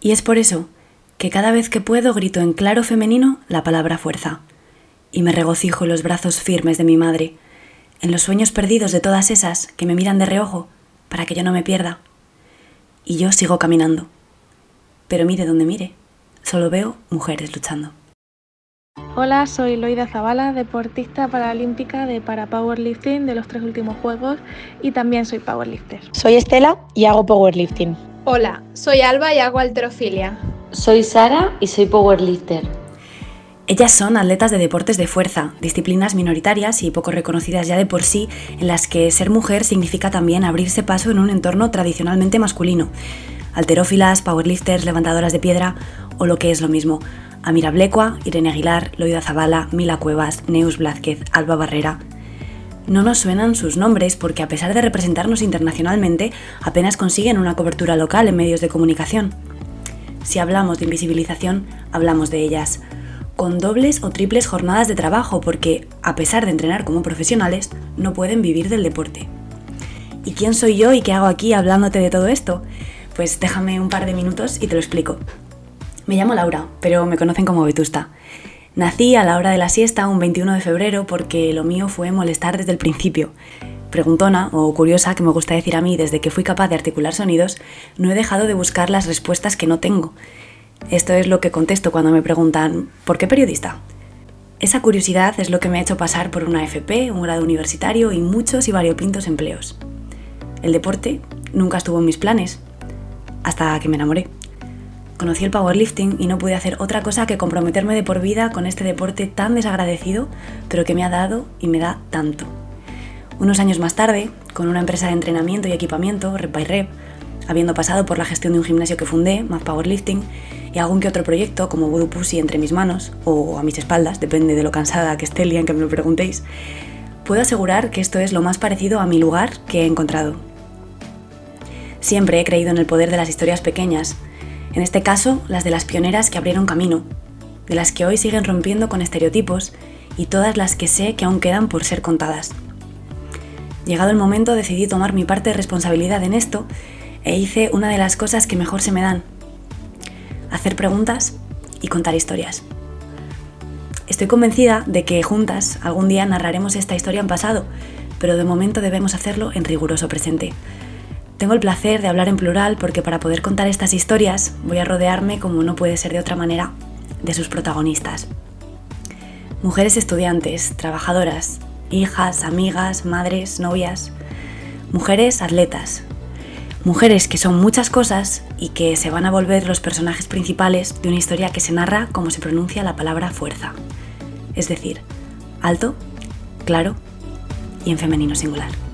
Y es por eso que cada vez que puedo grito en claro femenino la palabra fuerza, y me regocijo en los brazos firmes de mi madre, en los sueños perdidos de todas esas que me miran de reojo para que yo no me pierda. Y yo sigo caminando. Pero mire donde mire, solo veo mujeres luchando. Hola, soy Loida Zavala, deportista paralímpica de para powerlifting de los tres últimos juegos y también soy powerlifter. Soy Estela y hago powerlifting. Hola, soy Alba y hago alterofilia. Soy Sara y soy powerlifter. Ellas son atletas de deportes de fuerza, disciplinas minoritarias y poco reconocidas ya de por sí, en las que ser mujer significa también abrirse paso en un entorno tradicionalmente masculino. Alterófilas, powerlifters, levantadoras de piedra o lo que es lo mismo, Amira Blecua, Irene Aguilar, Loida Zabala, Mila Cuevas, Neus Blázquez, Alba Barrera. No nos suenan sus nombres porque a pesar de representarnos internacionalmente, apenas consiguen una cobertura local en medios de comunicación. Si hablamos de invisibilización, hablamos de ellas, con dobles o triples jornadas de trabajo porque, a pesar de entrenar como profesionales, no pueden vivir del deporte. ¿Y quién soy yo y qué hago aquí hablándote de todo esto? Pues déjame un par de minutos y te lo explico. Me llamo Laura, pero me conocen como Vetusta. Nací a la hora de la siesta un 21 de febrero porque lo mío fue molestar desde el principio. Preguntona o curiosa, que me gusta decir a mí desde que fui capaz de articular sonidos, no he dejado de buscar las respuestas que no tengo. Esto es lo que contesto cuando me preguntan ¿por qué periodista? Esa curiosidad es lo que me ha hecho pasar por una FP, un grado universitario y muchos y variopintos empleos. El deporte nunca estuvo en mis planes, hasta que me enamoré conocí el powerlifting y no pude hacer otra cosa que comprometerme de por vida con este deporte tan desagradecido, pero que me ha dado y me da tanto. Unos años más tarde, con una empresa de entrenamiento y equipamiento, Rep by Rep, habiendo pasado por la gestión de un gimnasio que fundé, Más Powerlifting, y algún que otro proyecto como Voodoo Pussy entre mis manos, o a mis espaldas, depende de lo cansada que esté el día en que me lo preguntéis, puedo asegurar que esto es lo más parecido a mi lugar que he encontrado. Siempre he creído en el poder de las historias pequeñas, en este caso, las de las pioneras que abrieron camino, de las que hoy siguen rompiendo con estereotipos y todas las que sé que aún quedan por ser contadas. Llegado el momento decidí tomar mi parte de responsabilidad en esto e hice una de las cosas que mejor se me dan, hacer preguntas y contar historias. Estoy convencida de que juntas algún día narraremos esta historia en pasado, pero de momento debemos hacerlo en riguroso presente, tengo el placer de hablar en plural porque para poder contar estas historias voy a rodearme, como no puede ser de otra manera, de sus protagonistas. Mujeres estudiantes, trabajadoras, hijas, amigas, madres, novias, mujeres atletas, mujeres que son muchas cosas y que se van a volver los personajes principales de una historia que se narra como se pronuncia la palabra fuerza, es decir, alto, claro y en femenino singular.